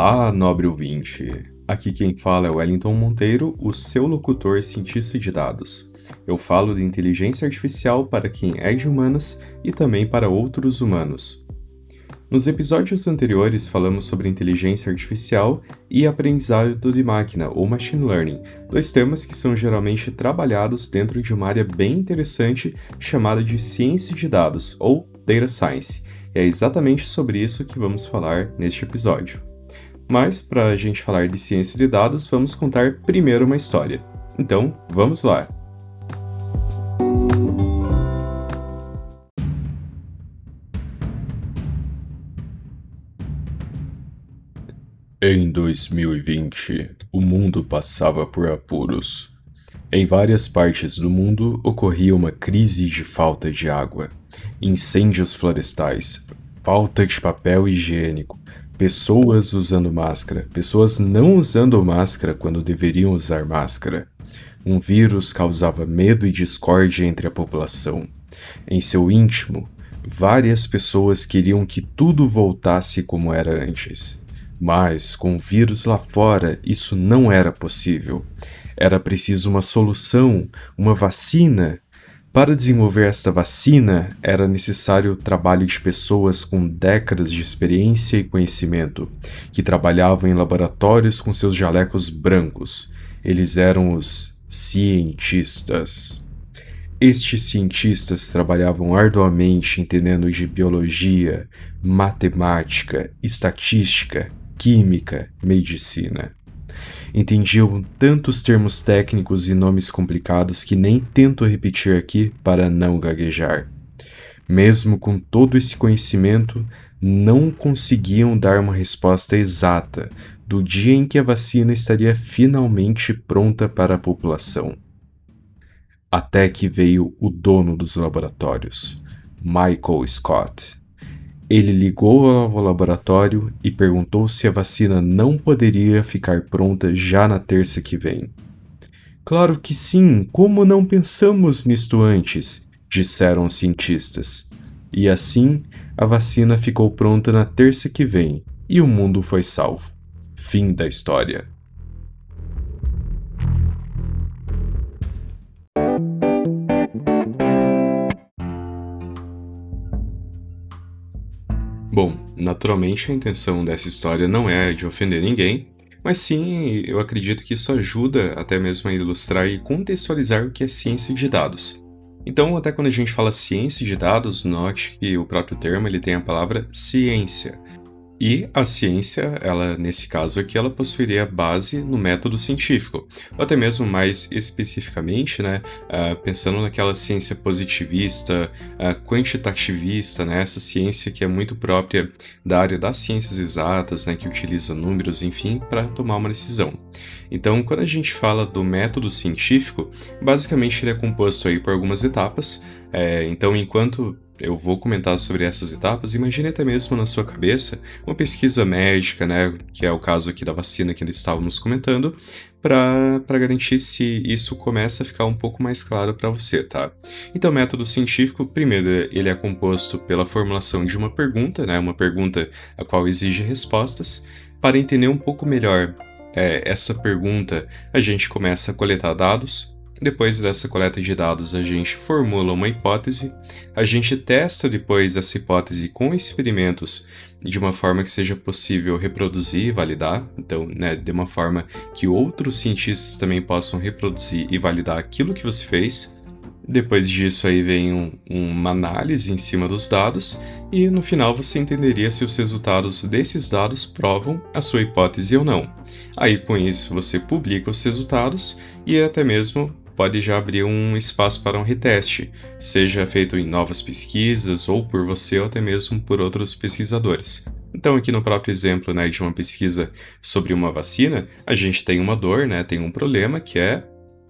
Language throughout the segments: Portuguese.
Olá, nobre ouvinte. Aqui quem fala é Wellington Monteiro, o seu locutor cientista de dados. Eu falo de inteligência artificial para quem é de humanas e também para outros humanos. Nos episódios anteriores falamos sobre inteligência artificial e aprendizado de máquina, ou machine learning, dois temas que são geralmente trabalhados dentro de uma área bem interessante chamada de ciência de dados, ou data science. E é exatamente sobre isso que vamos falar neste episódio. Mas, para a gente falar de ciência de dados, vamos contar primeiro uma história. Então, vamos lá! Em 2020, o mundo passava por apuros. Em várias partes do mundo ocorria uma crise de falta de água, incêndios florestais, falta de papel higiênico, pessoas usando máscara, pessoas não usando máscara quando deveriam usar máscara. Um vírus causava medo e discórdia entre a população. Em seu íntimo, várias pessoas queriam que tudo voltasse como era antes. Mas, com o vírus lá fora, isso não era possível. Era preciso uma solução, uma vacina. Para desenvolver esta vacina, era necessário o trabalho de pessoas com décadas de experiência e conhecimento, que trabalhavam em laboratórios com seus jalecos brancos. Eles eram os cientistas. Estes cientistas trabalhavam arduamente entendendo de biologia, matemática, estatística, química, medicina. Entendiam tantos termos técnicos e nomes complicados que nem tento repetir aqui para não gaguejar. Mesmo com todo esse conhecimento, não conseguiam dar uma resposta exata do dia em que a vacina estaria finalmente pronta para a população. Até que veio o dono dos laboratórios, Michael Scott. Ele ligou ao laboratório e perguntou se a vacina não poderia ficar pronta já na terça que vem. Claro que sim, como não pensamos nisto antes? disseram os cientistas. E assim, a vacina ficou pronta na terça que vem e o mundo foi salvo. Fim da história. Naturalmente a intenção dessa história não é de ofender ninguém, mas sim eu acredito que isso ajuda até mesmo a ilustrar e contextualizar o que é ciência de dados. Então, até quando a gente fala ciência de dados, note que o próprio termo ele tem a palavra ciência, e a ciência, ela nesse caso aqui, ela possuiria base no método científico, ou até mesmo mais especificamente, né, uh, pensando naquela ciência positivista, uh, quantitativista, né, essa ciência que é muito própria da área das ciências exatas, né, que utiliza números, enfim, para tomar uma decisão. Então, quando a gente fala do método científico, basicamente ele é composto aí por algumas etapas. É, então, enquanto eu vou comentar sobre essas etapas. Imagine até mesmo na sua cabeça uma pesquisa médica, né, que é o caso aqui da vacina que estávamos comentando, para garantir se isso começa a ficar um pouco mais claro para você, tá? Então, o método científico, primeiro, ele é composto pela formulação de uma pergunta, né, uma pergunta a qual exige respostas. Para entender um pouco melhor é, essa pergunta, a gente começa a coletar dados, depois dessa coleta de dados, a gente formula uma hipótese, a gente testa depois essa hipótese com experimentos de uma forma que seja possível reproduzir e validar, então, né, de uma forma que outros cientistas também possam reproduzir e validar aquilo que você fez. Depois disso aí vem um, uma análise em cima dos dados e no final você entenderia se os resultados desses dados provam a sua hipótese ou não. Aí com isso você publica os resultados e até mesmo pode já abrir um espaço para um reteste, seja feito em novas pesquisas ou por você ou até mesmo por outros pesquisadores. Então, aqui no próprio exemplo né, de uma pesquisa sobre uma vacina, a gente tem uma dor, né, tem um problema que é,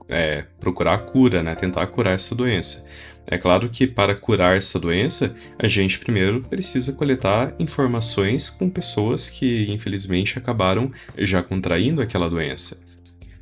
é procurar a cura, né, tentar curar essa doença. É claro que para curar essa doença, a gente primeiro precisa coletar informações com pessoas que infelizmente acabaram já contraindo aquela doença.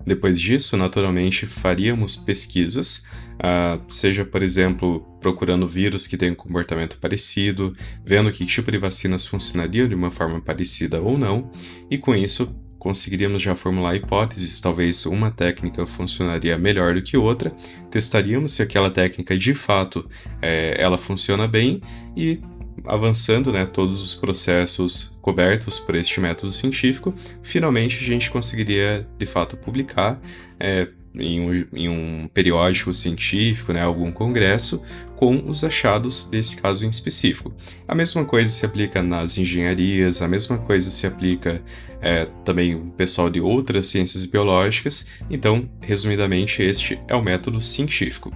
Depois disso, naturalmente, faríamos pesquisas, uh, seja, por exemplo, procurando vírus que tenham um comportamento parecido, vendo que tipo de vacinas funcionariam de uma forma parecida ou não, e com isso conseguiríamos já formular hipóteses, talvez uma técnica funcionaria melhor do que outra, testaríamos se aquela técnica de fato é, ela funciona bem e avançando né, todos os processos cobertos por este método científico, finalmente a gente conseguiria de fato publicar é, em, um, em, um, periódico científico, né, algum congresso, com os achados desse caso em específico. A mesma coisa se aplica nas engenharias, a mesma coisa se aplica é, também o pessoal de outras ciências biológicas. Então, resumidamente, este é o método científico.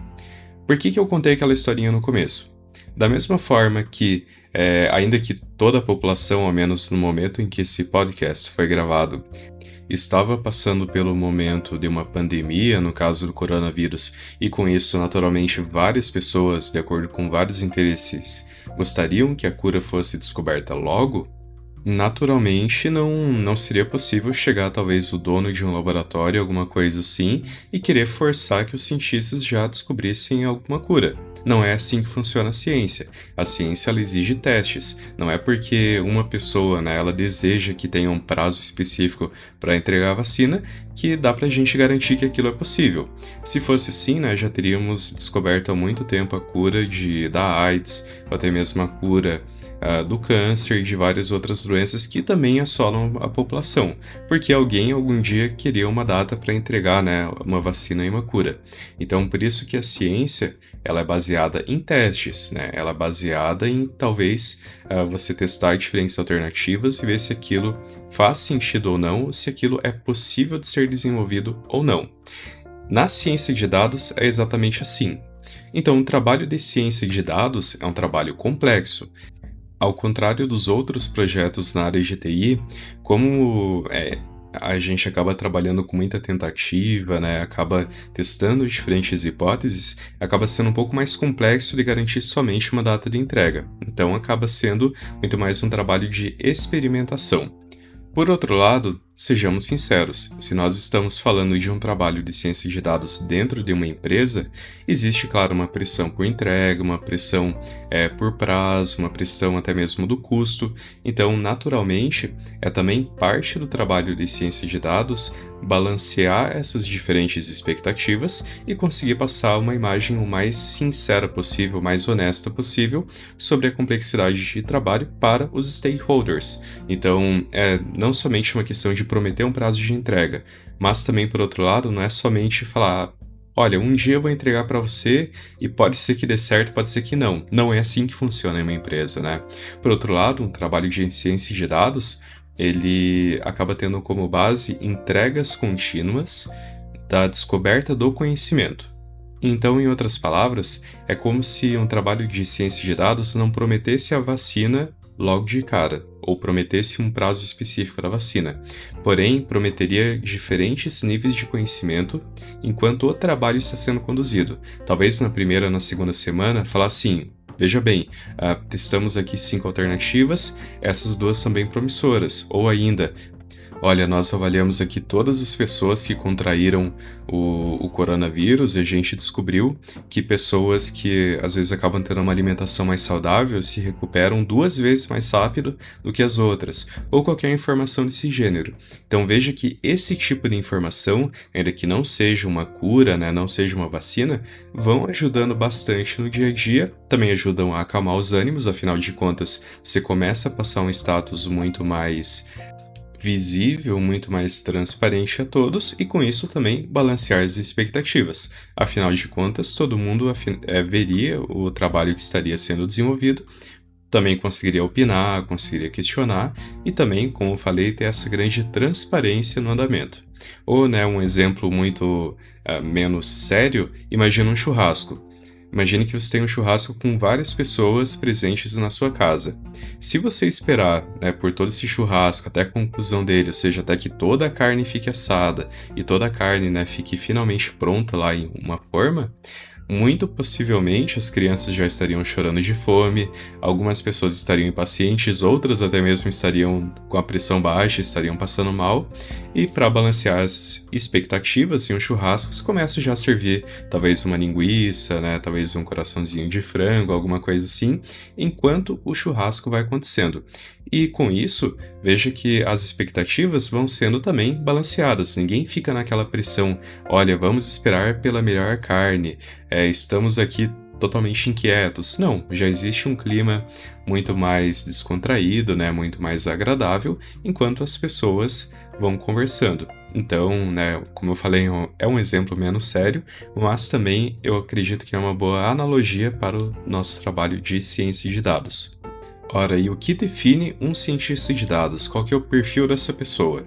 Por que, que eu contei aquela historinha no começo? Da mesma forma que, é, ainda que toda a população, ao menos no momento em que esse podcast foi gravado, estava passando pelo momento de uma pandemia, no caso do coronavírus, e com isso, naturalmente, várias pessoas, de acordo com vários interesses, gostariam que a cura fosse descoberta logo, naturalmente não, não seria possível chegar talvez o dono de um laboratório, alguma coisa assim, e querer forçar que os cientistas já descobrissem alguma cura. Não é assim que funciona a ciência. A ciência ela exige testes. Não é porque uma pessoa né, ela deseja que tenha um prazo específico para entregar a vacina que dá para a gente garantir que aquilo é possível. Se fosse assim, né, já teríamos descoberto há muito tempo a cura de, da AIDS, ou até mesmo a cura uh, do câncer e de várias outras doenças que também assolam a população, porque alguém algum dia queria uma data para entregar né, uma vacina e uma cura. Então, por isso que a ciência ela é baseada em testes, né? ela é baseada em talvez uh, você testar diferentes alternativas e ver se aquilo faz sentido ou não, se aquilo é possível de ser desenvolvido ou não. Na ciência de dados é exatamente assim. Então, o trabalho de ciência de dados é um trabalho complexo. Ao contrário dos outros projetos na área de TI, como é, a gente acaba trabalhando com muita tentativa, né? acaba testando diferentes hipóteses, acaba sendo um pouco mais complexo de garantir somente uma data de entrega. Então acaba sendo muito mais um trabalho de experimentação. Por outro lado, sejamos sinceros, se nós estamos falando de um trabalho de ciência de dados dentro de uma empresa, existe, claro, uma pressão por entrega, uma pressão é, por prazo, uma pressão até mesmo do custo. Então, naturalmente, é também parte do trabalho de ciência de dados balancear essas diferentes expectativas e conseguir passar uma imagem o mais sincera possível, mais honesta possível sobre a complexidade de trabalho para os stakeholders. Então, é não somente uma questão de prometer um prazo de entrega, mas também, por outro lado, não é somente falar olha, um dia eu vou entregar para você e pode ser que dê certo, pode ser que não. Não é assim que funciona em uma empresa, né? Por outro lado, um trabalho de ciência de dados ele acaba tendo como base entregas contínuas da descoberta do conhecimento. Então, em outras palavras, é como se um trabalho de ciência de dados não prometesse a vacina logo de cara, ou prometesse um prazo específico da vacina, porém prometeria diferentes níveis de conhecimento enquanto o trabalho está sendo conduzido. Talvez na primeira ou na segunda semana falar assim: Veja bem, uh, testamos aqui cinco alternativas, essas duas são bem promissoras. Ou ainda, Olha, nós avaliamos aqui todas as pessoas que contraíram o, o, coronavírus e a gente descobriu que pessoas que às vezes acabam tendo uma alimentação mais saudável se recuperam duas vezes mais rápido do que as outras, ou qualquer informação desse gênero. Então veja que esse tipo de informação, ainda que não seja uma cura, né, não seja uma vacina, vão ajudando bastante no dia a dia, também ajudam a acalmar os ânimos, afinal de contas, você começa a passar um status muito mais visível, muito mais transparente a todos e com isso também balancear as expectativas. Afinal de contas, todo mundo é, veria o trabalho que estaria sendo desenvolvido, também conseguiria opinar, conseguiria questionar e também, como falei, ter essa grande transparência no andamento. Ou, né, um exemplo muito uh, menos sério, imagina um churrasco. Imagine que você tem um churrasco com várias pessoas presentes na sua casa. Se você esperar né, por todo esse churrasco até a conclusão dele, ou seja, até que toda a carne fique assada e toda a carne né, fique finalmente pronta lá em uma forma, muito possivelmente as crianças já estariam chorando de fome, algumas pessoas estariam impacientes, outras até mesmo estariam com a pressão baixa, estariam passando mal. E para balancear as expectativas, em um churrasco você começa já a servir talvez uma linguiça, né, talvez um coraçãozinho de frango, alguma coisa assim, enquanto o churrasco vai acontecendo. E com isso, veja que as expectativas vão sendo também balanceadas. Ninguém fica naquela pressão, olha, vamos esperar pela melhor carne, é, estamos aqui totalmente inquietos. Não, já existe um clima muito mais descontraído, né, muito mais agradável, enquanto as pessoas vão conversando. Então, né, como eu falei, é um exemplo menos sério, mas também eu acredito que é uma boa analogia para o nosso trabalho de ciência de dados. Ora, e o que define um cientista de dados? Qual que é o perfil dessa pessoa?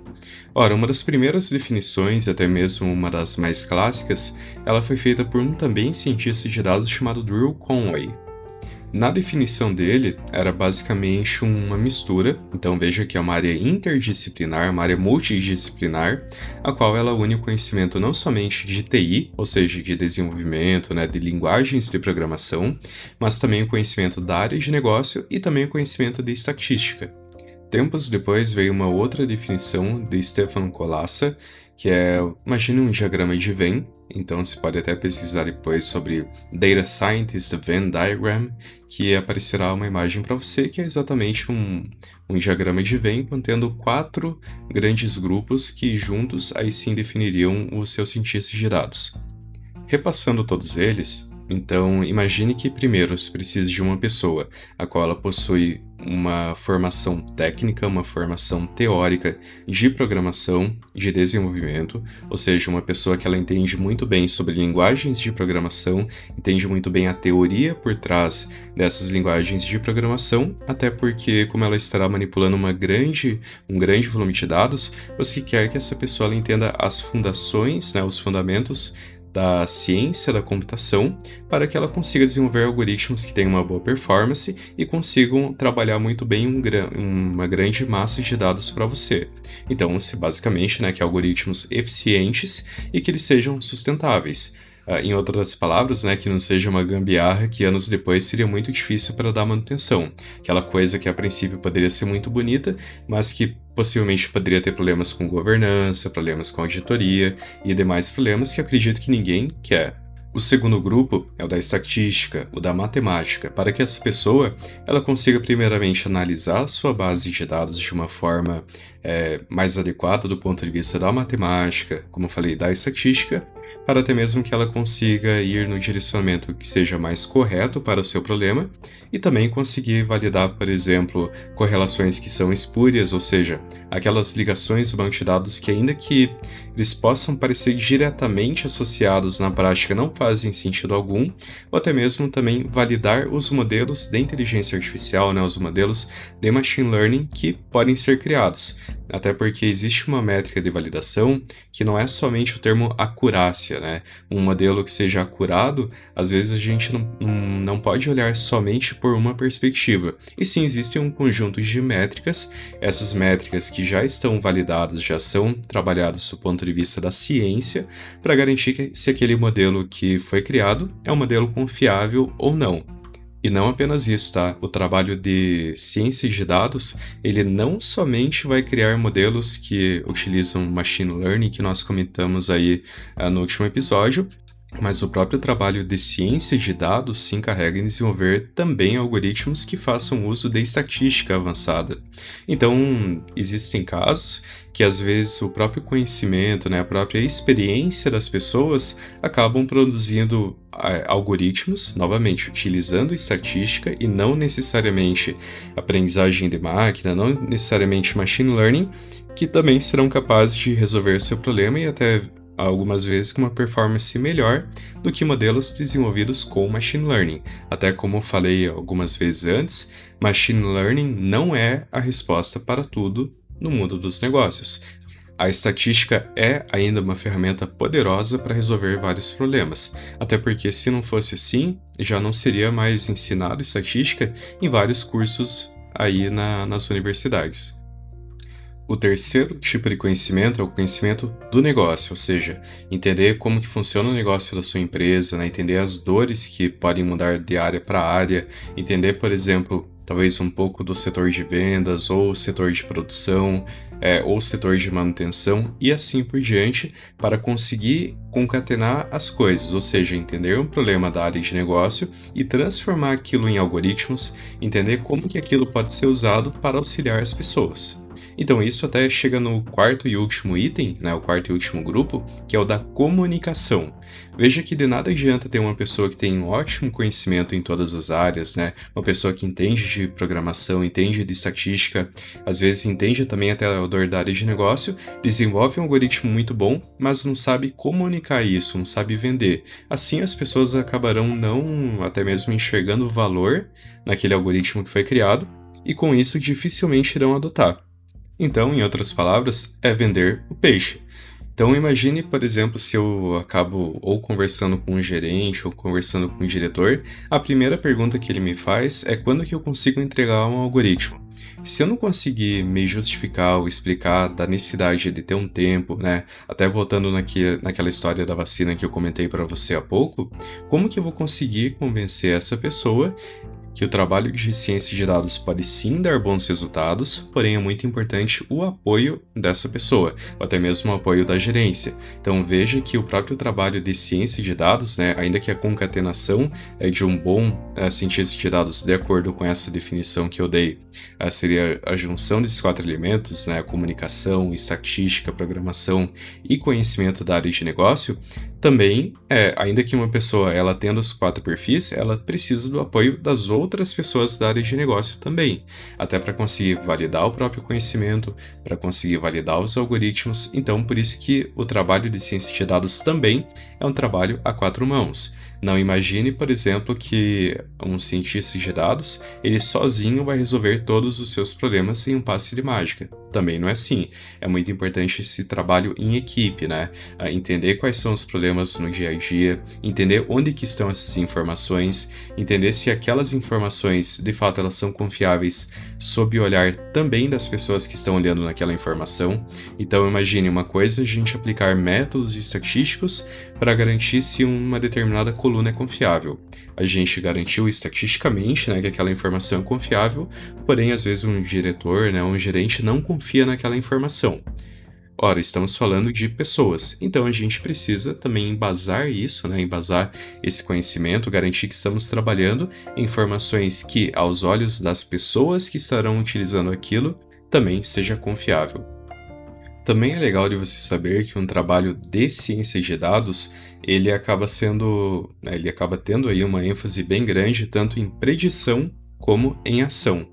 Ora, uma das primeiras definições, e até mesmo uma das mais clássicas, ela foi feita por um também cientista de dados chamado Drew Conway. Na definição dele, era basicamente uma mistura, então veja que é uma área interdisciplinar, uma área multidisciplinar, a qual ela une o conhecimento não somente de TI, ou seja, de desenvolvimento, né, de linguagens de programação, mas também o conhecimento da área de negócio e também o conhecimento de estatística. Tempos depois veio uma outra definição de Stefan Colassa, que é, imagine um diagrama de Venn, então você pode até pesquisar depois sobre Data Scientist Venn Diagram, que aparecerá uma imagem para você que é exatamente um, um diagrama de Venn contendo quatro grandes grupos que juntos aí sim definiriam os seus cientistas de dados. Repassando todos eles, então imagine que primeiro se precisa de uma pessoa a qual ela possui uma formação técnica, uma formação teórica de programação, de desenvolvimento, ou seja, uma pessoa que ela entende muito bem sobre linguagens de programação, entende muito bem a teoria por trás dessas linguagens de programação, até porque como ela estará manipulando uma grande, um grande volume de dados, você quer que essa pessoa entenda as fundações, né, os fundamentos da ciência da computação para que ela consiga desenvolver algoritmos que tenham uma boa performance e consigam trabalhar muito bem um, uma grande massa de dados para você. Então, basicamente, né, que algoritmos eficientes e que eles sejam sustentáveis. Uh, em outras palavras, né, que não seja uma gambiarra que anos depois seria muito difícil para dar manutenção. Aquela coisa que a princípio poderia ser muito bonita, mas que possivelmente poderia ter problemas com governança, problemas com auditoria e demais problemas que acredito que ninguém quer. O segundo grupo é o da estatística, o da matemática, para que essa pessoa ela consiga primeiramente analisar sua base de dados de uma forma é, mais adequada do ponto de vista da matemática, como eu falei, da estatística, para até mesmo que ela consiga ir no direcionamento que seja mais correto para o seu problema e também conseguir validar, por exemplo, correlações que são espúrias, ou seja, aquelas ligações do banco de dados que ainda que eles possam parecer diretamente associados na prática não fazem sentido algum, ou até mesmo também validar os modelos de inteligência artificial, né, os modelos de machine learning que podem ser criados. Até porque existe uma métrica de validação que não é somente o termo acurácia, né? Um modelo que seja acurado, às vezes a gente não, não pode olhar somente por uma perspectiva. E sim, existe um conjunto de métricas, essas métricas que já estão validadas, já são trabalhadas do ponto de vista da ciência, para garantir que se aquele modelo que foi criado é um modelo confiável ou não. E não apenas isso, tá? O trabalho de ciência de dados, ele não somente vai criar modelos que utilizam machine learning, que nós comentamos aí uh, no último episódio, mas o próprio trabalho de ciência de dados se encarrega em desenvolver também algoritmos que façam uso de estatística avançada. Então, existem casos que às vezes o próprio conhecimento, né, a própria experiência das pessoas acabam produzindo é, algoritmos, novamente utilizando estatística e não necessariamente aprendizagem de máquina, não necessariamente machine learning, que também serão capazes de resolver seu problema e até algumas vezes com uma performance melhor do que modelos desenvolvidos com machine learning. Até como falei algumas vezes antes, machine learning não é a resposta para tudo no mundo dos negócios. A estatística é ainda uma ferramenta poderosa para resolver vários problemas, até porque se não fosse assim, já não seria mais ensinado estatística em vários cursos aí na, nas universidades. O terceiro tipo de conhecimento é o conhecimento do negócio, ou seja, entender como que funciona o negócio da sua empresa, né? entender as dores que podem mudar de área para área, entender, por exemplo, talvez um pouco do setor de vendas, ou setor de produção, é, ou setor de manutenção e assim por diante, para conseguir concatenar as coisas, ou seja, entender um problema da área de negócio e transformar aquilo em algoritmos, entender como que aquilo pode ser usado para auxiliar as pessoas. Então isso até chega no quarto e último item, né, o quarto e último grupo, que é o da comunicação. Veja que de nada adianta ter uma pessoa que tem um ótimo conhecimento em todas as áreas, né? Uma pessoa que entende de programação, entende de estatística, às vezes entende também até da área de negócio, desenvolve um algoritmo muito bom, mas não sabe comunicar isso, não sabe vender. Assim as pessoas acabarão não até mesmo enxergando valor naquele algoritmo que foi criado e com isso dificilmente irão adotar. Então, em outras palavras, é vender o peixe. Então imagine, por exemplo, se eu acabo ou conversando com um gerente ou conversando com um diretor, a primeira pergunta que ele me faz é quando que eu consigo entregar um algoritmo. Se eu não conseguir me justificar ou explicar da necessidade de ter um tempo, né, até voltando naque, naquela história da vacina que eu comentei para você há pouco, como que eu vou conseguir convencer essa pessoa que o trabalho de ciência de dados pode sim dar bons resultados, porém é muito importante o apoio dessa pessoa, ou até mesmo o apoio da gerência. Então veja que o próprio trabalho de ciência de dados, né, ainda que a concatenação é de um bom é, cientista de dados, de acordo com essa definição que eu dei, é, seria a junção desses quatro elementos, né, comunicação, estatística, programação e conhecimento da área de negócio, também, é, ainda que uma pessoa ela tendo os quatro perfis, ela precisa do apoio das outras pessoas da área de negócio também, até para conseguir validar o próprio conhecimento, para conseguir validar os algoritmos. Então, por isso que o trabalho de ciência de dados também é um trabalho a quatro mãos. Não imagine, por exemplo, que um cientista de dados, ele sozinho vai resolver todos os seus problemas em um passe de mágica. Também não é assim. É muito importante esse trabalho em equipe, né? Entender quais são os problemas no dia a dia, entender onde que estão essas informações, entender se aquelas informações, de fato, elas são confiáveis sob o olhar também das pessoas que estão olhando naquela informação. Então imagine uma coisa a gente aplicar métodos estatísticos para garantir se uma determinada coluna é confiável. A gente garantiu estatisticamente né, que aquela informação é confiável, porém, às vezes, um diretor, né, um gerente não confia naquela informação. Ora, estamos falando de pessoas, então a gente precisa também embasar isso, né, embasar esse conhecimento, garantir que estamos trabalhando informações que, aos olhos das pessoas que estarão utilizando aquilo, também seja confiável. Também é legal de você saber que um trabalho de ciência de dados, ele acaba sendo, né, ele acaba tendo aí uma ênfase bem grande tanto em predição como em ação.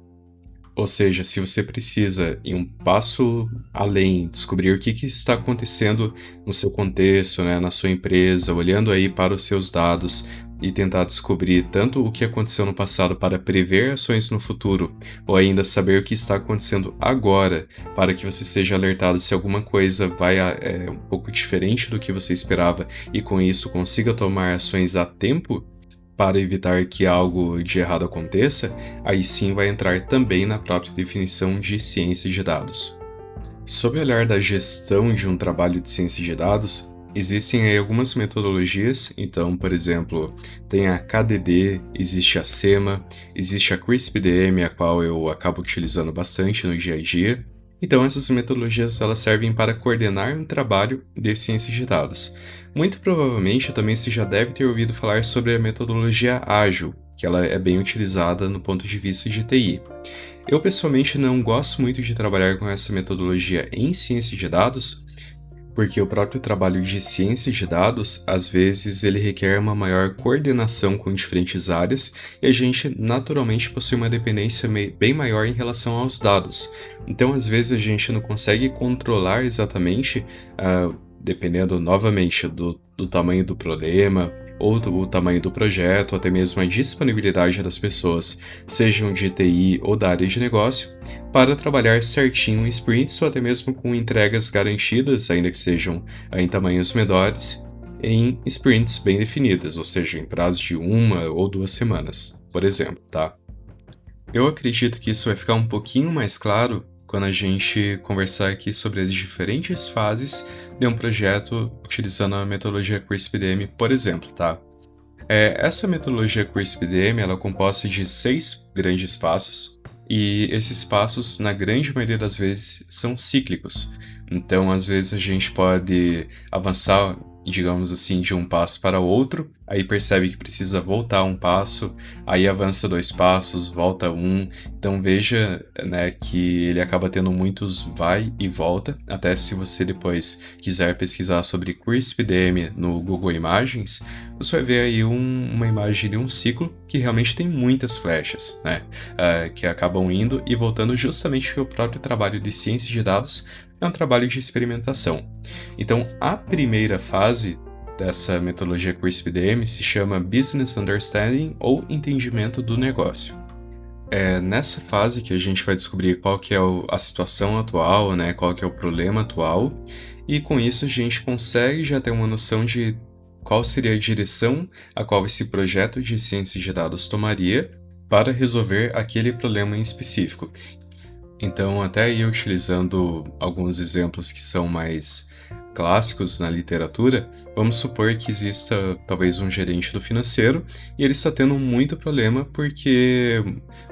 Ou seja, se você precisa ir um passo além, descobrir o que, que está acontecendo no seu contexto, né, na sua empresa, olhando aí para os seus dados, e tentar descobrir tanto o que aconteceu no passado para prever ações no futuro, ou ainda saber o que está acontecendo agora para que você seja alertado se alguma coisa vai é, um pouco diferente do que você esperava e com isso consiga tomar ações a tempo para evitar que algo de errado aconteça, aí sim vai entrar também na própria definição de ciência de dados. Sob o olhar da gestão de um trabalho de ciência de dados, Existem aí algumas metodologias, então, por exemplo, tem a KDD, existe a SEMA, existe a CRISP-DM, a qual eu acabo utilizando bastante no dia a dia. Então, essas metodologias elas servem para coordenar um trabalho de ciência de dados. Muito provavelmente também você já deve ter ouvido falar sobre a metodologia ágil, que ela é bem utilizada no ponto de vista de TI. Eu pessoalmente não gosto muito de trabalhar com essa metodologia em ciência de dados, porque o próprio trabalho de ciência de dados, às vezes, ele requer uma maior coordenação com diferentes áreas e a gente naturalmente possui uma dependência bem maior em relação aos dados. Então, às vezes, a gente não consegue controlar exatamente, uh, dependendo novamente do, do tamanho do problema, ou o tamanho do projeto, até mesmo a disponibilidade das pessoas, sejam de TI ou da área de negócio, para trabalhar certinho em sprints ou até mesmo com entregas garantidas, ainda que sejam em tamanhos menores, em sprints bem definidas, ou seja, em prazo de uma ou duas semanas, por exemplo, tá? Eu acredito que isso vai ficar um pouquinho mais claro quando a gente conversar aqui sobre as diferentes fases de um projeto utilizando a metodologia CRISP-DM, por exemplo, tá? É, essa metodologia CRISP-DM ela é composta de seis grandes passos e esses passos, na grande maioria das vezes, são cíclicos. Então, às vezes, a gente pode avançar digamos assim, de um passo para outro, aí percebe que precisa voltar um passo, aí avança dois passos, volta um. Então veja né, que ele acaba tendo muitos vai e volta. Até se você depois quiser pesquisar sobre CRISP-DM no Google Imagens, você vai ver aí um, uma imagem de um ciclo que realmente tem muitas flechas, né? Uh, que acabam indo e voltando justamente porque o próprio trabalho de ciência de dados é um trabalho de experimentação. Então, a primeira fase dessa metodologia CRISP-DM se chama Business Understanding ou Entendimento do Negócio. É nessa fase que a gente vai descobrir qual que é a situação atual, né, qual que é o problema atual, e com isso a gente consegue já ter uma noção de qual seria a direção a qual esse projeto de ciência de dados tomaria para resolver aquele problema em específico. Então, até aí utilizando alguns exemplos que são mais clássicos na literatura, vamos supor que exista talvez um gerente do financeiro e ele está tendo muito problema porque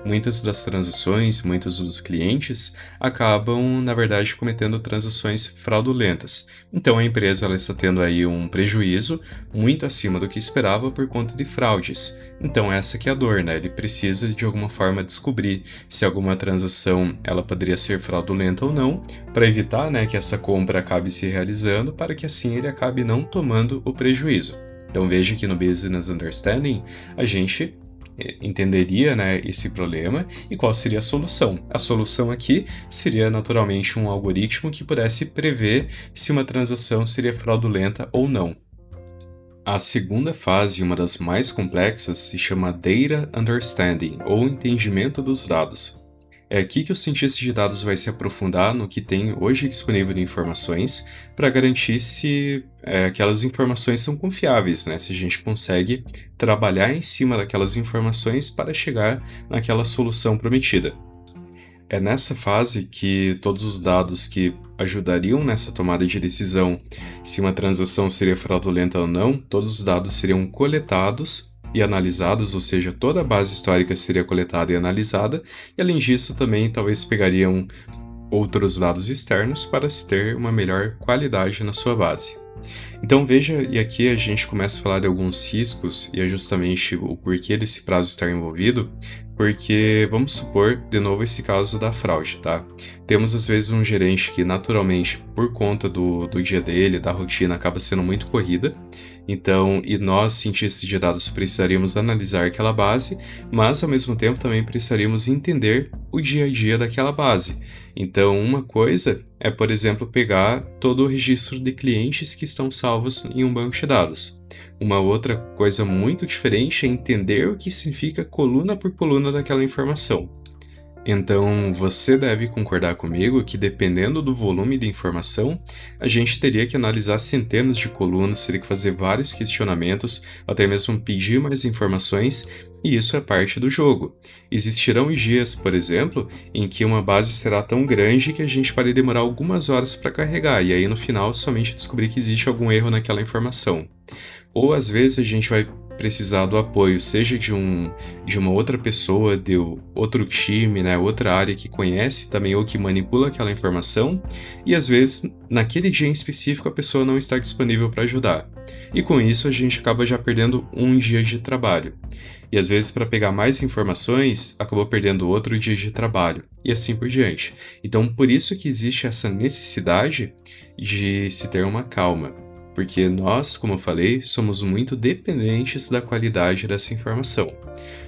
muitas das transações, muitos dos clientes acabam, na verdade, cometendo transações fraudulentas. Então a empresa ela está tendo aí um prejuízo muito acima do que esperava por conta de fraudes. Então essa que é a dor, né? Ele precisa de alguma forma descobrir se alguma transação ela poderia ser fraudulenta ou não, para evitar, né, que essa compra acabe se realizando, para que assim ele acabe não tomando o prejuízo. Então veja que no Business Understanding a gente eh, entenderia né, esse problema e qual seria a solução. A solução aqui seria naturalmente um algoritmo que pudesse prever se uma transação seria fraudulenta ou não. A segunda fase, uma das mais complexas, se chama Data Understanding, ou entendimento dos dados. É aqui que o cientista de dados vai se aprofundar no que tem hoje disponível de informações para garantir se é, aquelas informações são confiáveis, né? se a gente consegue trabalhar em cima daquelas informações para chegar naquela solução prometida. É nessa fase que todos os dados que ajudariam nessa tomada de decisão se uma transação seria fraudulenta ou não, todos os dados seriam coletados e analisados, ou seja, toda a base histórica seria coletada e analisada, e além disso também talvez pegariam outros dados externos para se ter uma melhor qualidade na sua base. Então veja, e aqui a gente começa a falar de alguns riscos, e é justamente o porquê desse prazo estar envolvido, porque vamos supor de novo esse caso da fraude, tá? Temos às vezes um gerente que naturalmente, por conta do, do dia dele, da rotina, acaba sendo muito corrida, então, e nós, cientistas de dados, precisaríamos analisar aquela base, mas ao mesmo tempo também precisaríamos entender o dia a dia daquela base. Então, uma coisa é, por exemplo, pegar todo o registro de clientes que estão salvos em um banco de dados. Uma outra coisa muito diferente é entender o que significa coluna por coluna daquela informação. Então, você deve concordar comigo que, dependendo do volume de informação, a gente teria que analisar centenas de colunas, teria que fazer vários questionamentos, até mesmo pedir mais informações, e isso é parte do jogo. Existirão dias, por exemplo, em que uma base será tão grande que a gente pode demorar algumas horas para carregar, e aí no final somente descobrir que existe algum erro naquela informação. Ou às vezes a gente vai precisar do apoio, seja de, um, de uma outra pessoa, de outro time, né, outra área que conhece também ou que manipula aquela informação, e às vezes, naquele dia em específico, a pessoa não está disponível para ajudar. E com isso, a gente acaba já perdendo um dia de trabalho. E às vezes, para pegar mais informações, acabou perdendo outro dia de trabalho, e assim por diante. Então, por isso que existe essa necessidade de se ter uma calma porque nós, como eu falei, somos muito dependentes da qualidade dessa informação.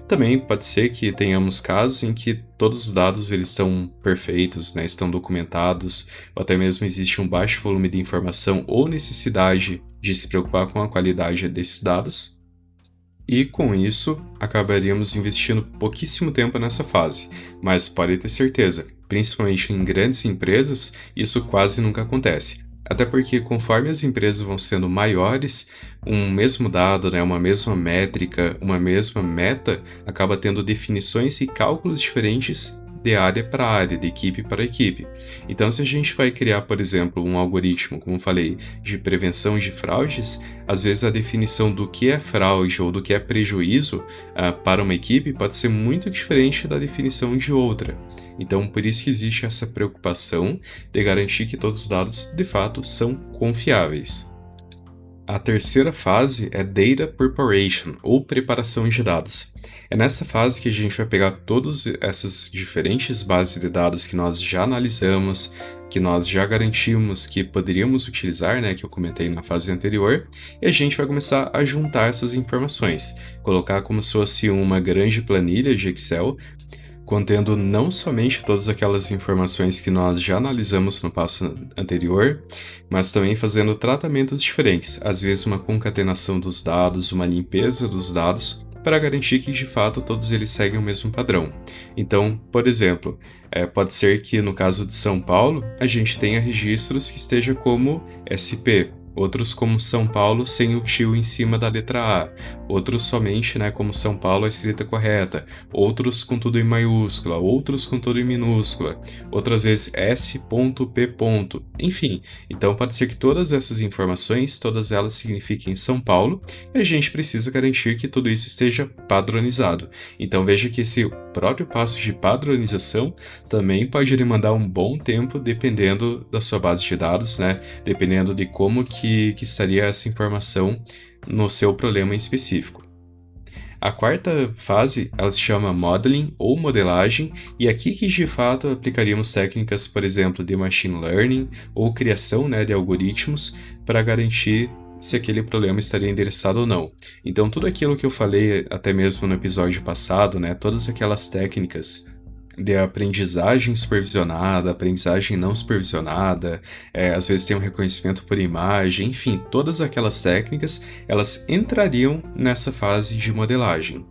Também pode ser que tenhamos casos em que todos os dados eles estão perfeitos, né, estão documentados, ou até mesmo existe um baixo volume de informação ou necessidade de se preocupar com a qualidade desses dados. E com isso, acabaríamos investindo pouquíssimo tempo nessa fase, mas pode ter certeza, principalmente em grandes empresas, isso quase nunca acontece até porque, conforme as empresas vão sendo maiores, um mesmo dado, né, uma mesma métrica, uma mesma meta, acaba tendo definições e cálculos diferentes de área para área, de equipe para equipe. Então, se a gente vai criar, por exemplo, um algoritmo, como falei, de prevenção de fraudes, às vezes a definição do que é fraude ou do que é prejuízo uh, para uma equipe pode ser muito diferente da definição de outra. Então, por isso que existe essa preocupação de garantir que todos os dados de fato são confiáveis. A terceira fase é Data Preparation, ou preparação de dados. É nessa fase que a gente vai pegar todas essas diferentes bases de dados que nós já analisamos, que nós já garantimos que poderíamos utilizar, né, que eu comentei na fase anterior, e a gente vai começar a juntar essas informações, colocar como se fosse uma grande planilha de Excel, contendo não somente todas aquelas informações que nós já analisamos no passo anterior, mas também fazendo tratamentos diferentes, às vezes uma concatenação dos dados, uma limpeza dos dados, para garantir que de fato todos eles seguem o mesmo padrão. Então, por exemplo, é, pode ser que no caso de São Paulo a gente tenha registros que esteja como SP, outros como São Paulo sem o tio em cima da letra A, outros somente, né, como São Paulo a escrita correta, outros com tudo em maiúscula, outros com tudo em minúscula, outras vezes S.P. Enfim, então pode ser que todas essas informações, todas elas signifiquem São Paulo, e a gente precisa garantir que tudo isso esteja padronizado. Então veja que esse próprio passo de padronização também pode demandar um bom tempo dependendo da sua base de dados, né? Dependendo de como que, que estaria essa informação no seu problema em específico. A quarta fase, ela se chama modeling ou modelagem, e aqui que de fato aplicaríamos técnicas, por exemplo, de machine learning ou criação né, de algoritmos para garantir se aquele problema estaria endereçado ou não. Então, tudo aquilo que eu falei até mesmo no episódio passado, né, todas aquelas técnicas de aprendizagem supervisionada, aprendizagem não supervisionada, é, às vezes tem um reconhecimento por imagem, enfim, todas aquelas técnicas, elas entrariam nessa fase de modelagem.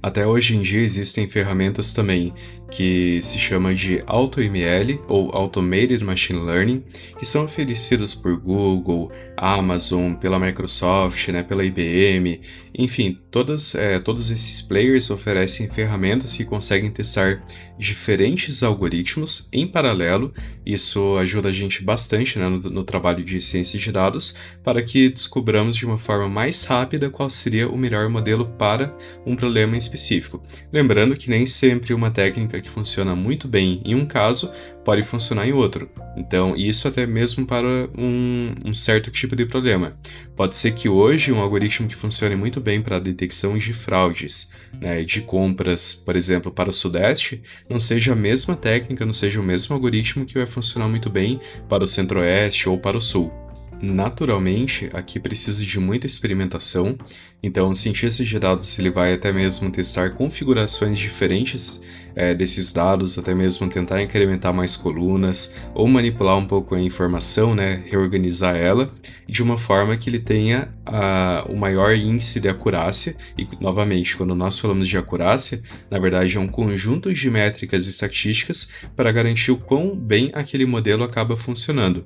Até hoje em dia existem ferramentas também que se chama de AutoML ou Automated Machine Learning, que são oferecidas por Google, Amazon, pela Microsoft, né, pela IBM, enfim, todas, é, todos esses players oferecem ferramentas que conseguem testar diferentes algoritmos em paralelo. Isso ajuda a gente bastante né, no, no trabalho de ciência de dados para que descobramos de uma forma mais rápida qual seria o melhor modelo para um problema específico. Lembrando que nem sempre uma técnica que funciona muito bem em um caso pode funcionar em outro. Então, isso até mesmo para um, um, certo tipo de problema. Pode ser que hoje um algoritmo que funcione muito bem para a detecção de fraudes, né, de compras, por exemplo, para o Sudeste, não seja a mesma técnica, não seja o mesmo algoritmo que vai funcionar muito bem para o Centro-Oeste ou para o Sul. Naturalmente, aqui precisa de muita experimentação, então o cientista de dados ele vai até mesmo testar configurações diferentes é, desses dados, até mesmo tentar incrementar mais colunas ou manipular um pouco a informação, né, reorganizar ela de uma forma que ele tenha a, o maior índice de acurácia. E novamente, quando nós falamos de acurácia, na verdade é um conjunto de métricas estatísticas para garantir o quão bem aquele modelo acaba funcionando.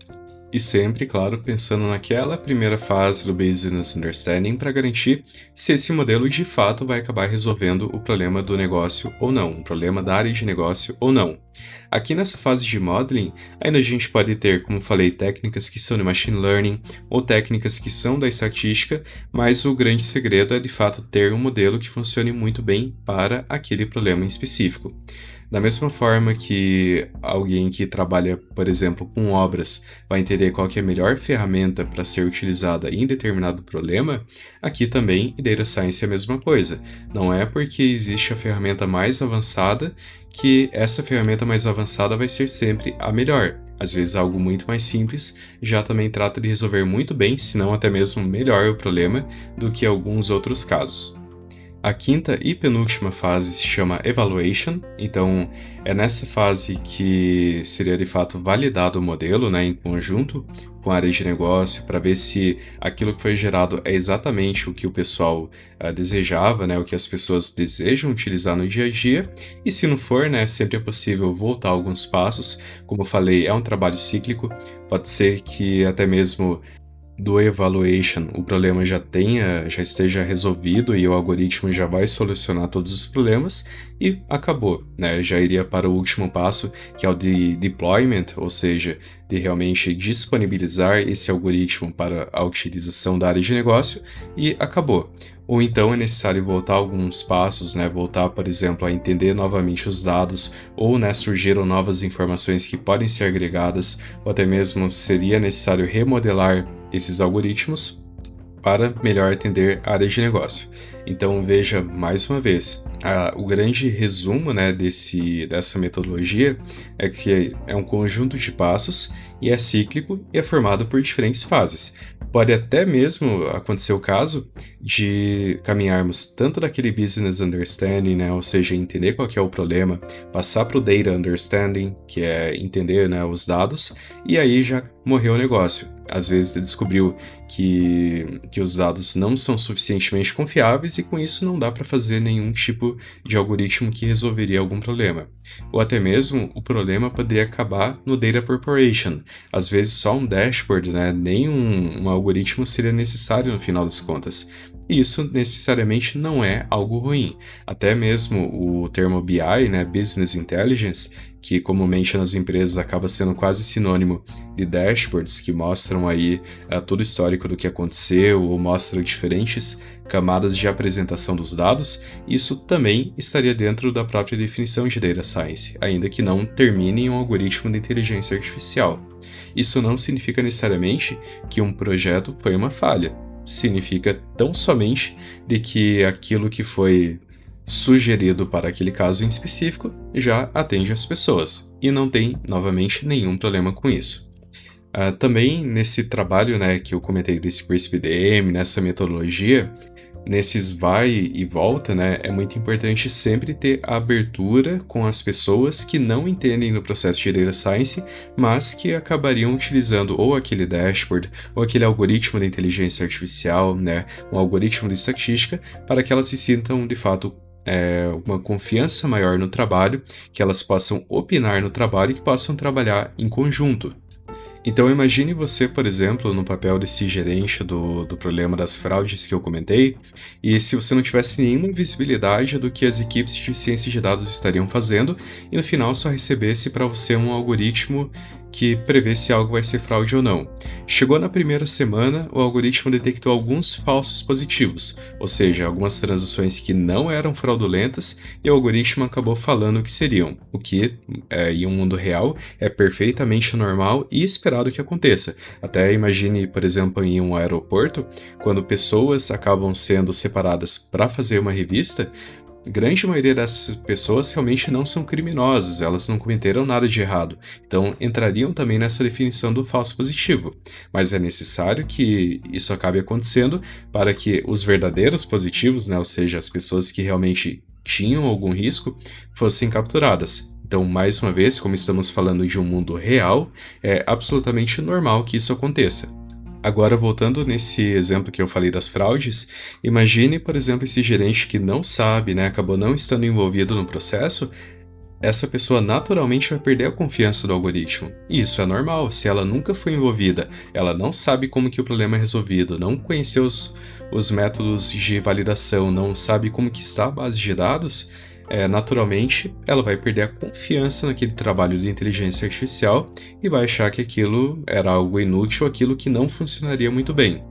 E sempre, claro, pensando naquela primeira fase do Business Understanding para garantir se esse modelo de fato vai acabar resolvendo o problema do negócio ou não, o problema da área de negócio ou não. Aqui nessa fase de modeling, ainda a gente pode ter, como falei, técnicas que são de machine learning ou técnicas que são da estatística, mas o grande segredo é de fato ter um modelo que funcione muito bem para aquele problema em específico. Da mesma forma que alguém que trabalha, por exemplo, com obras vai entender qual é a melhor ferramenta para ser utilizada em determinado problema, aqui também em Data Science é a mesma coisa. Não é porque existe a ferramenta mais avançada que essa ferramenta mais avançada vai ser sempre a melhor. Às vezes algo muito mais simples já também trata de resolver muito bem, se não até mesmo melhor o problema do que alguns outros casos. A quinta e penúltima fase se chama Evaluation, então é nessa fase que seria de fato validado o modelo né, em conjunto com a área de negócio para ver se aquilo que foi gerado é exatamente o que o pessoal uh, desejava, né, o que as pessoas desejam utilizar no dia a dia, e se não for, né, sempre é possível voltar alguns passos. Como eu falei, é um trabalho cíclico, pode ser que até mesmo do evaluation o problema já tenha, já esteja resolvido e o algoritmo já vai solucionar todos os problemas e acabou, né? Já iria para o último passo, que é o de deployment, ou seja, de realmente disponibilizar esse algoritmo para a utilização da área de negócio e acabou. Ou então é necessário voltar alguns passos, né? Voltar, por exemplo, a entender novamente os dados, ou né, surgiram novas informações que podem ser agregadas, ou até mesmo seria necessário remodelar esses algoritmos para melhor atender a área de negócio. Então veja mais uma vez, a, o grande resumo né, desse, dessa metodologia é que é um conjunto de passos e é cíclico e é formado por diferentes fases. Pode até mesmo acontecer o caso de caminharmos tanto daquele business understanding, né, ou seja, entender qual é o problema, passar para o data understanding, que é entender né, os dados, e aí já morreu o negócio. Às vezes ele descobriu que, que os dados não são suficientemente confiáveis e com isso não dá para fazer nenhum tipo de algoritmo que resolveria algum problema. Ou até mesmo o problema poderia acabar no data preparation. Às vezes só um dashboard, né, nem um, um algoritmo seria necessário no final das contas. E isso necessariamente não é algo ruim. Até mesmo o termo BI, né, Business Intelligence, que comumente nas empresas acaba sendo quase sinônimo de dashboards que mostram aí uh, todo o histórico do que aconteceu ou mostram diferentes camadas de apresentação dos dados, isso também estaria dentro da própria definição de data science, ainda que não termine em um algoritmo de inteligência artificial. Isso não significa necessariamente que um projeto foi uma falha significa tão somente de que aquilo que foi sugerido para aquele caso em específico já atende as pessoas e não tem novamente nenhum problema com isso. Uh, também nesse trabalho né, que eu comentei desse CRISP DM, nessa metodologia, nesses vai e volta, né, é muito importante sempre ter abertura com as pessoas que não entendem do processo de data science, mas que acabariam utilizando ou aquele dashboard ou aquele algoritmo de inteligência artificial, né, um algoritmo de estatística, para que elas se sintam de fato é, uma confiança maior no trabalho, que elas possam opinar no trabalho e que possam trabalhar em conjunto. Então imagine você, por exemplo, no papel desse gerente do, do problema das fraudes que eu comentei, e se você não tivesse nenhuma visibilidade do que as equipes de ciência de dados estariam fazendo, e no final só recebesse para você um algoritmo que prevê se algo vai ser fraude ou não. Chegou na primeira semana, o algoritmo detectou alguns falsos positivos, ou seja, algumas transações que não eram fraudulentas, e o algoritmo acabou falando que seriam, o que, é, em um mundo real, é perfeitamente normal e esperado que aconteça. Até imagine, por exemplo, em um aeroporto, quando pessoas acabam sendo separadas para fazer uma revista, grande maioria dessas pessoas realmente não são criminosas, elas não cometeram nada de errado, então entrariam também nessa definição do falso positivo. Mas é necessário que isso acabe acontecendo para que os verdadeiros positivos, né, ou seja, as pessoas que realmente tinham algum risco, fossem capturadas. Então, mais uma vez, como estamos falando de um mundo real, é absolutamente normal que isso aconteça. Agora, voltando nesse exemplo que eu falei das fraudes, imagine, por exemplo, esse gerente que não sabe, né, acabou não estando envolvido no processo, essa pessoa naturalmente vai perder a confiança do algoritmo. E isso é normal, se ela nunca foi envolvida, ela não sabe como que o problema é resolvido, não conheceu os, os métodos de validação, não sabe como que está a base de dados, é, naturalmente ela vai perder a confiança naquele trabalho de inteligência artificial e vai achar que aquilo era algo inútil, aquilo que não funcionaria muito bem.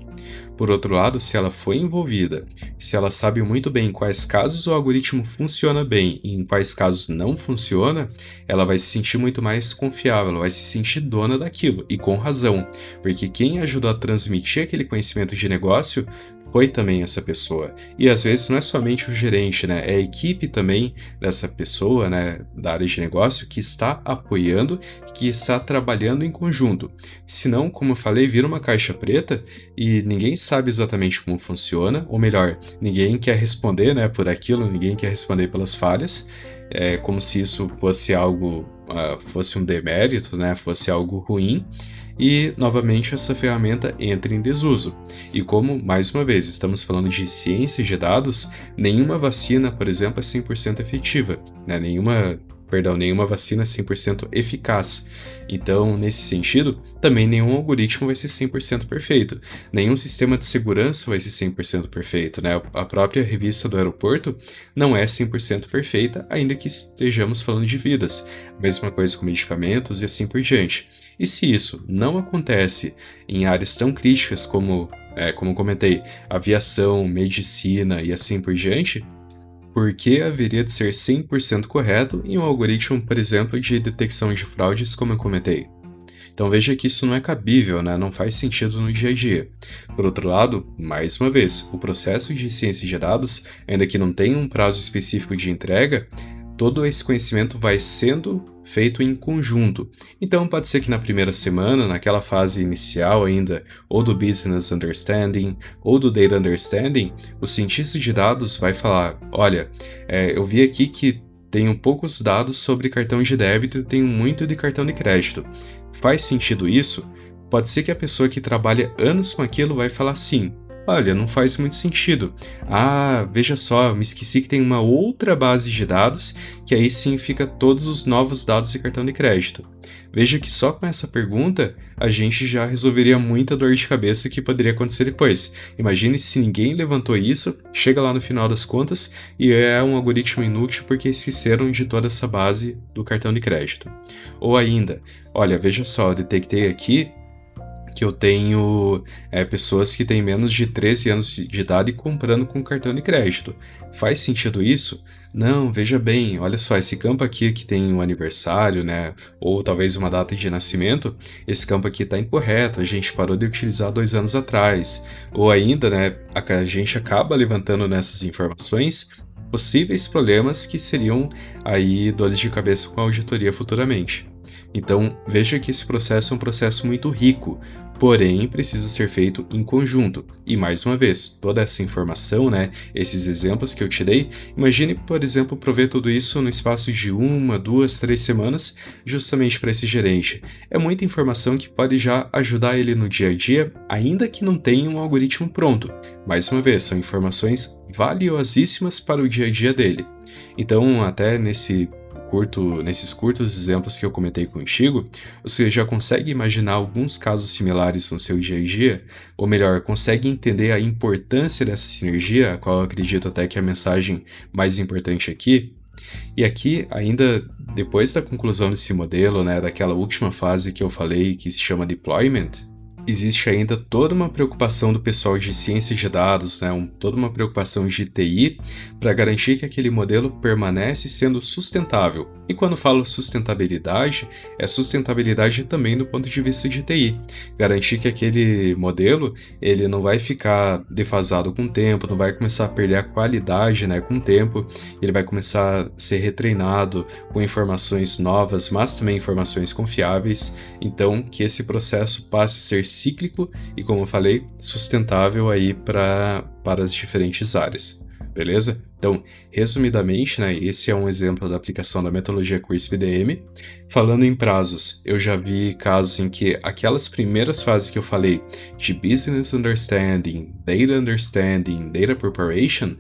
Por outro lado, se ela foi envolvida, se ela sabe muito bem em quais casos o algoritmo funciona bem e em quais casos não funciona, ela vai se sentir muito mais confiável, ela vai se sentir dona daquilo, e com razão, porque quem ajudou a transmitir aquele conhecimento de negócio foi também essa pessoa. E às vezes não é somente o gerente, né? É a equipe também dessa pessoa, né, da área de negócio que está apoiando, que está trabalhando em conjunto. Senão, como eu falei, vira uma caixa preta e ninguém sabe exatamente como funciona, ou melhor, ninguém quer responder, né, por aquilo, ninguém quer responder pelas falhas. É como se isso fosse algo, uh, fosse um demérito, né, fosse algo ruim e novamente essa ferramenta entra em desuso. E como, mais uma vez, estamos falando de ciência de dados, nenhuma vacina, por exemplo, é 100% efetiva, né? nenhuma perdão, nenhuma vacina é 100% eficaz. Então, nesse sentido, também nenhum algoritmo vai ser 100% perfeito. Nenhum sistema de segurança vai ser 100% perfeito, né? A própria revista do aeroporto não é 100% perfeita, ainda que estejamos falando de vidas. Mesma coisa com medicamentos e assim por diante. E se isso não acontece em áreas tão críticas como, é, como comentei, aviação, medicina e assim por diante, por que haveria de ser 100% correto em um algoritmo, por exemplo, de detecção de fraudes, como eu comentei? Então veja que isso não é cabível, né? não faz sentido no dia a dia. Por outro lado, mais uma vez, o processo de ciência de dados, ainda que não tenha um prazo específico de entrega, todo esse conhecimento vai sendo feito em conjunto. Então pode ser que na primeira semana, naquela fase inicial ainda, ou do business understanding ou do data understanding, o cientista de dados vai falar: olha, é, eu vi aqui que tenho poucos dados sobre cartão de débito e tenho muito de cartão de crédito. Faz sentido isso? Pode ser que a pessoa que trabalha anos com aquilo vai falar sim, Olha, não faz muito sentido. Ah, veja só, me esqueci que tem uma outra base de dados que aí sim fica todos os novos dados de cartão de crédito. Veja que só com essa pergunta a gente já resolveria muita dor de cabeça que poderia acontecer depois. Imagine se ninguém levantou isso, chega lá no final das contas e é um algoritmo inútil porque esqueceram de toda essa base do cartão de crédito. Ou ainda, olha, veja só, eu detectei aqui que eu tenho é, pessoas que têm menos de 13 anos de idade comprando com cartão de crédito. Faz sentido isso? Não, veja bem, olha só, esse campo aqui que tem um aniversário, né, ou talvez uma data de nascimento, esse campo aqui está incorreto, a gente parou de utilizar dois anos atrás. Ou ainda, né, a gente acaba levantando nessas informações possíveis problemas que seriam aí dores de cabeça com a auditoria futuramente. Então, veja que esse processo é um processo muito rico, porém precisa ser feito em conjunto. E mais uma vez, toda essa informação, né, esses exemplos que eu te dei, imagine, por exemplo, prover tudo isso no espaço de uma, duas, três semanas, justamente para esse gerente. É muita informação que pode já ajudar ele no dia a dia, ainda que não tenha um algoritmo pronto. Mais uma vez, são informações valiosíssimas para o dia a dia dele. Então, até nesse curto, nesses curtos exemplos que eu comentei contigo, você já consegue imaginar alguns casos similares no seu dia a dia? Ou melhor, consegue entender a importância dessa sinergia, a qual eu acredito até que é a mensagem mais importante aqui? E aqui, ainda depois da conclusão desse modelo, né, daquela última fase que eu falei que se chama deployment, existe ainda toda uma preocupação do pessoal de ciência de dados, né, um, toda uma preocupação de TI para garantir que aquele modelo permanece sendo sustentável. E quando falo sustentabilidade, é sustentabilidade também do ponto de vista de TI. Garantir que aquele modelo ele não vai ficar defasado com o tempo, não vai começar a perder a qualidade né, com o tempo, ele vai começar a ser retreinado com informações novas, mas também informações confiáveis. Então, que esse processo passe a ser cíclico e, como eu falei, sustentável aí para as diferentes áreas. Beleza? Então, resumidamente, né, esse é um exemplo da aplicação da metodologia CRISP-DM. Falando em prazos, eu já vi casos em que aquelas primeiras fases que eu falei de Business Understanding, Data Understanding, Data Preparation,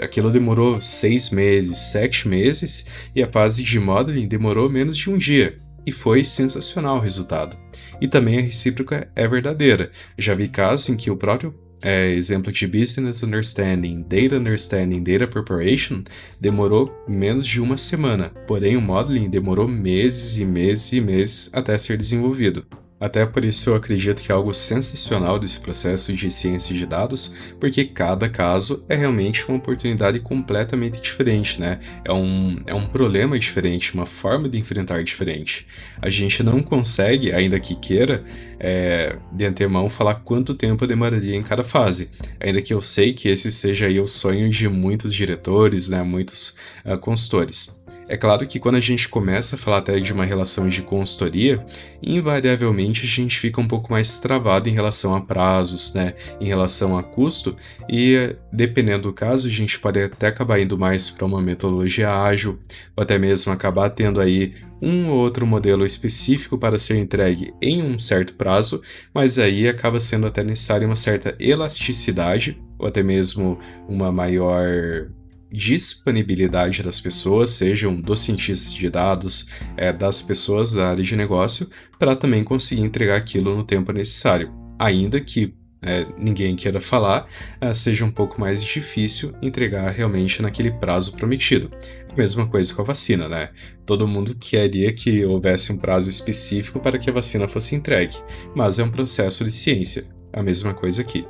aquilo demorou seis meses, sete meses, e a fase de Modeling demorou menos de um dia. E foi sensacional o resultado. E também a recíproca é verdadeira. Já vi casos em que o próprio é, exemplo de Business Understanding, Data Understanding, Data Preparation demorou menos de uma semana, porém o Modeling demorou meses e meses e meses até ser desenvolvido. Até por isso eu acredito que é algo sensacional desse processo de ciência de dados, porque cada caso é realmente uma oportunidade completamente diferente, né? É um, é um problema diferente, uma forma de enfrentar diferente. A gente não consegue, ainda que queira, é, de antemão falar quanto tempo demoraria em cada fase, ainda que eu sei que esse seja aí o sonho de muitos diretores, né? Muitos uh, consultores. É claro que quando a gente começa a falar até de uma relação de consultoria, invariavelmente a gente fica um pouco mais travado em relação a prazos, né, em relação a custo, e dependendo do caso, a gente pode até acabar indo mais para uma metodologia ágil, ou até mesmo acabar tendo aí um ou outro modelo específico para ser entregue em um certo prazo, mas aí acaba sendo até necessária uma certa elasticidade, ou até mesmo uma maior disponibilidade das pessoas, sejam dos cientistas de dados, é, das pessoas da área de negócio, para também conseguir entregar aquilo no tempo necessário. Ainda que é, ninguém queira falar, é, seja um pouco mais difícil entregar realmente naquele prazo prometido. Mesma coisa com a vacina, né? Todo mundo queria que houvesse um prazo específico para que a vacina fosse entregue, mas é um processo de ciência. A mesma coisa aqui,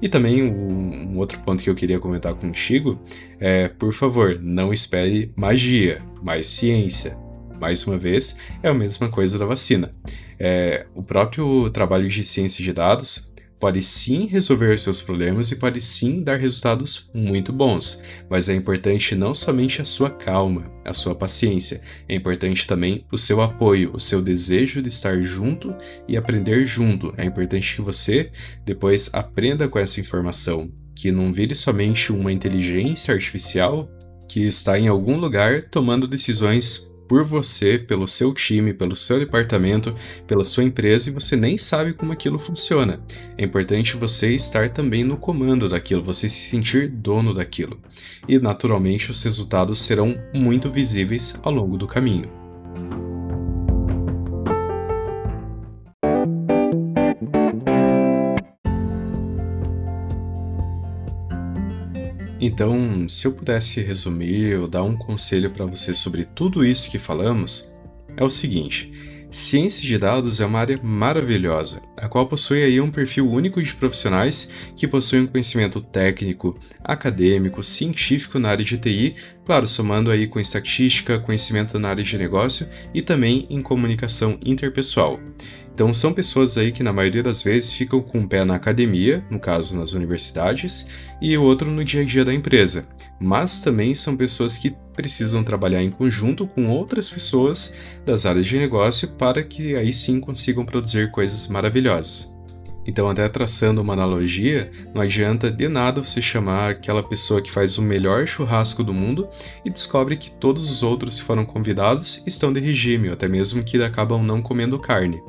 E também um, um outro ponto que eu queria comentar contigo é, por favor, não espere magia, mas ciência. Mais uma vez, é a mesma coisa da vacina. É, o próprio trabalho de ciência de dados pode sim resolver seus problemas e pode sim dar resultados muito bons, mas é importante não somente a sua calma, a sua paciência, é importante também o seu apoio, o seu desejo de estar junto e aprender junto. É importante que você depois aprenda com essa informação, que não vire somente uma inteligência artificial que está em algum lugar tomando decisões por você, pelo seu time, pelo seu departamento, pela sua empresa e você nem sabe como aquilo funciona. É importante você estar também no comando daquilo, você se sentir dono daquilo. E naturalmente os resultados serão muito visíveis ao longo do caminho. Então, se eu pudesse resumir ou dar um conselho para você sobre tudo isso que falamos, é o seguinte: ciência de dados é uma área maravilhosa, a qual possui aí um perfil único de profissionais que possuem um conhecimento técnico, acadêmico, científico na área de TI, claro, somando aí com estatística, conhecimento na área de negócio e também em comunicação interpessoal. Então são pessoas aí que na maioria das vezes ficam com um pé na academia, no caso nas universidades, e o outro no dia a dia da empresa. Mas também são pessoas que precisam trabalhar em conjunto com outras pessoas das áreas de negócio para que aí sim consigam produzir coisas maravilhosas. Então, até traçando uma analogia, não adianta de nada você chamar aquela pessoa que faz o melhor churrasco do mundo e descobre que todos os outros que foram convidados estão de regime, ou até mesmo que acabam não comendo carne.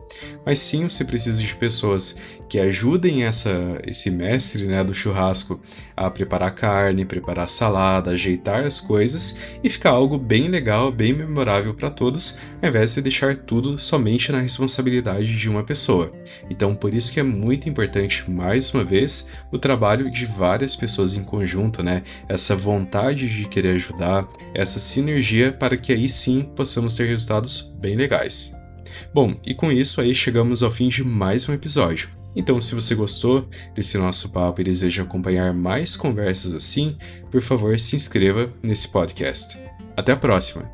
Mas sim, você precisa de pessoas que ajudem essa, esse mestre né, do churrasco a preparar carne, preparar salada, ajeitar as coisas e ficar algo bem legal, bem memorável para todos, ao invés de deixar tudo somente na responsabilidade de uma pessoa. Então, por isso que é muito importante, mais uma vez, o trabalho de várias pessoas em conjunto, né? Essa vontade de querer ajudar, essa sinergia para que aí sim possamos ter resultados bem legais. Bom, e com isso aí chegamos ao fim de mais um episódio. Então, se você gostou desse nosso papo e deseja acompanhar mais conversas assim, por favor, se inscreva nesse podcast. Até a próxima!